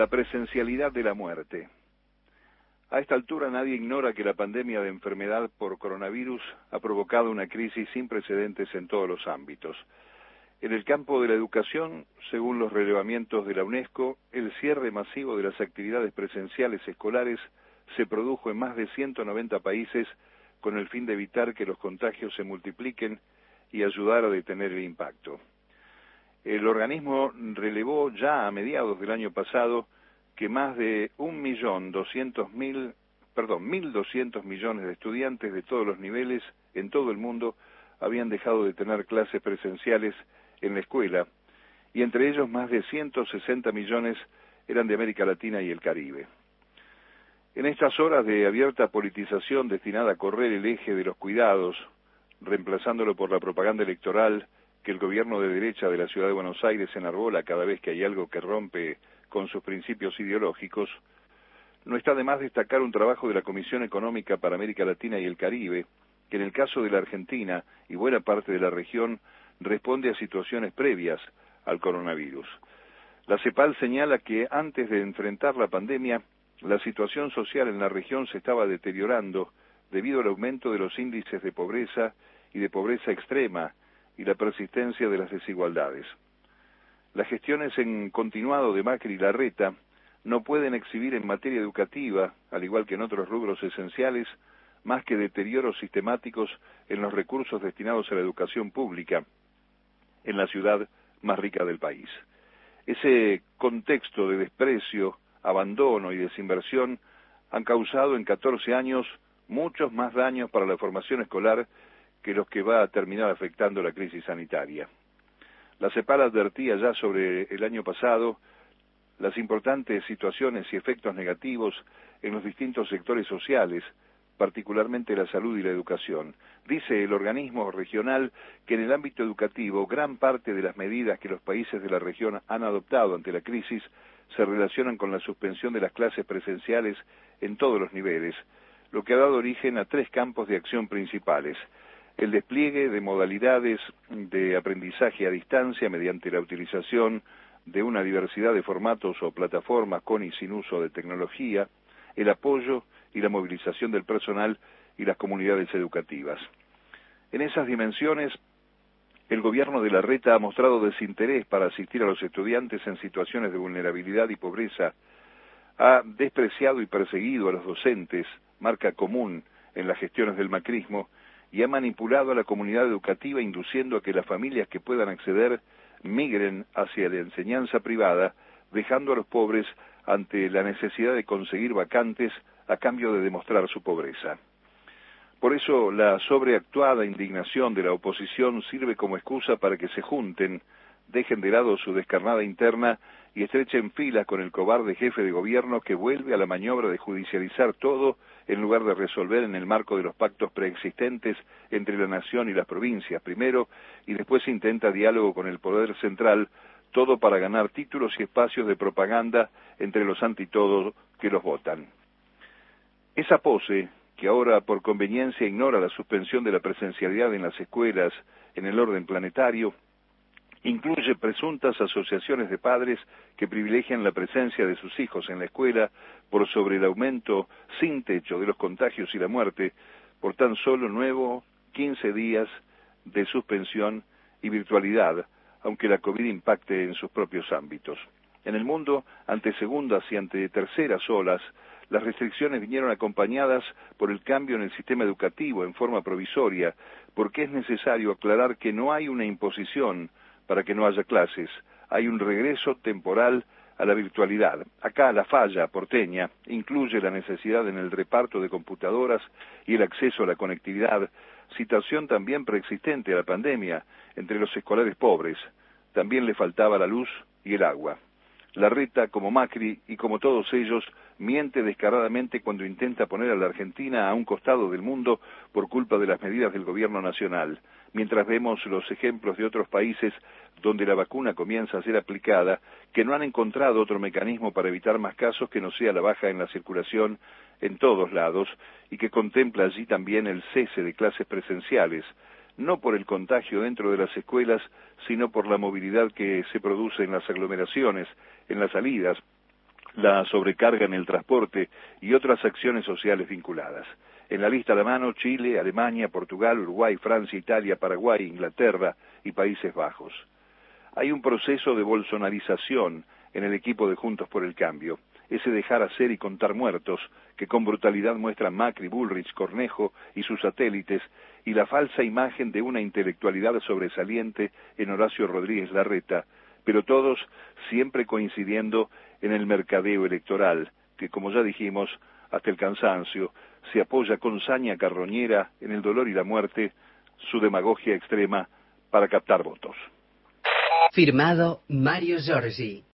la presencialidad de la muerte. A esta altura nadie ignora que la pandemia de enfermedad por coronavirus ha provocado una crisis sin precedentes en todos los ámbitos. En el campo de la educación, según los relevamientos de la UNESCO, el cierre masivo de las actividades presenciales escolares se produjo en más de 190 países con el fin de evitar que los contagios se multipliquen y ayudar a detener el impacto. El organismo relevó ya a mediados del año pasado que más de un millón doscientos mil, perdón, mil doscientos millones de estudiantes de todos los niveles en todo el mundo habían dejado de tener clases presenciales en la escuela y entre ellos más de 160 millones eran de América Latina y el Caribe. En estas horas de abierta politización destinada a correr el eje de los cuidados, reemplazándolo por la propaganda electoral que el gobierno de derecha de la ciudad de Buenos Aires enarbola cada vez que hay algo que rompe con sus principios ideológicos, no está de más destacar un trabajo de la Comisión Económica para América Latina y el Caribe, que en el caso de la Argentina y buena parte de la región responde a situaciones previas al coronavirus. La CEPAL señala que antes de enfrentar la pandemia, la situación social en la región se estaba deteriorando debido al aumento de los índices de pobreza y de pobreza extrema y la persistencia de las desigualdades. Las gestiones en continuado de Macri y Larreta no pueden exhibir en materia educativa, al igual que en otros rubros esenciales, más que deterioros sistemáticos en los recursos destinados a la educación pública en la ciudad más rica del país. Ese contexto de desprecio, abandono y desinversión han causado en 14 años muchos más daños para la formación escolar que los que va a terminar afectando la crisis sanitaria. La CEPAL advertía ya sobre el año pasado las importantes situaciones y efectos negativos en los distintos sectores sociales, particularmente la salud y la educación. Dice el organismo regional que en el ámbito educativo gran parte de las medidas que los países de la región han adoptado ante la crisis se relacionan con la suspensión de las clases presenciales en todos los niveles, lo que ha dado origen a tres campos de acción principales el despliegue de modalidades de aprendizaje a distancia mediante la utilización de una diversidad de formatos o plataformas con y sin uso de tecnología, el apoyo y la movilización del personal y las comunidades educativas. En esas dimensiones, el gobierno de la Reta ha mostrado desinterés para asistir a los estudiantes en situaciones de vulnerabilidad y pobreza, ha despreciado y perseguido a los docentes, marca común en las gestiones del macrismo, y ha manipulado a la comunidad educativa induciendo a que las familias que puedan acceder migren hacia la enseñanza privada, dejando a los pobres ante la necesidad de conseguir vacantes a cambio de demostrar su pobreza. Por eso la sobreactuada indignación de la oposición sirve como excusa para que se junten, dejen de lado su descarnada interna y estrechen filas con el cobarde jefe de gobierno que vuelve a la maniobra de judicializar todo en lugar de resolver en el marco de los pactos preexistentes entre la nación y las provincias primero y después intenta diálogo con el poder central, todo para ganar títulos y espacios de propaganda entre los antitodos que los votan. Esa pose, que ahora por conveniencia ignora la suspensión de la presencialidad en las escuelas en el orden planetario, incluye presuntas asociaciones de padres que privilegian la presencia de sus hijos en la escuela por sobre el aumento sin techo de los contagios y la muerte por tan solo nuevo 15 días de suspensión y virtualidad, aunque la COVID impacte en sus propios ámbitos. En el mundo, ante segundas y ante terceras olas, las restricciones vinieron acompañadas por el cambio en el sistema educativo en forma provisoria, porque es necesario aclarar que no hay una imposición para que no haya clases. Hay un regreso temporal a la virtualidad. Acá la falla porteña incluye la necesidad en el reparto de computadoras y el acceso a la conectividad, situación también preexistente a la pandemia entre los escolares pobres. También le faltaba la luz y el agua. La Reta, como Macri y como todos ellos, miente descaradamente cuando intenta poner a la Argentina a un costado del mundo por culpa de las medidas del gobierno nacional, mientras vemos los ejemplos de otros países donde la vacuna comienza a ser aplicada, que no han encontrado otro mecanismo para evitar más casos que no sea la baja en la circulación en todos lados y que contempla allí también el cese de clases presenciales, no por el contagio dentro de las escuelas, sino por la movilidad que se produce en las aglomeraciones, en las salidas, la sobrecarga en el transporte y otras acciones sociales vinculadas. En la lista de mano, Chile, Alemania, Portugal, Uruguay, Francia, Italia, Paraguay, Inglaterra y Países Bajos. Hay un proceso de bolsonarización en el equipo de Juntos por el Cambio, ese dejar hacer y contar muertos que con brutalidad muestra Macri, Bullrich, Cornejo y sus satélites, y la falsa imagen de una intelectualidad sobresaliente en Horacio Rodríguez Larreta, pero todos siempre coincidiendo en el mercadeo electoral, que como ya dijimos, hasta el cansancio, se apoya con saña carroñera en el dolor y la muerte, su demagogia extrema para captar votos. Firmado Mario Giorgi.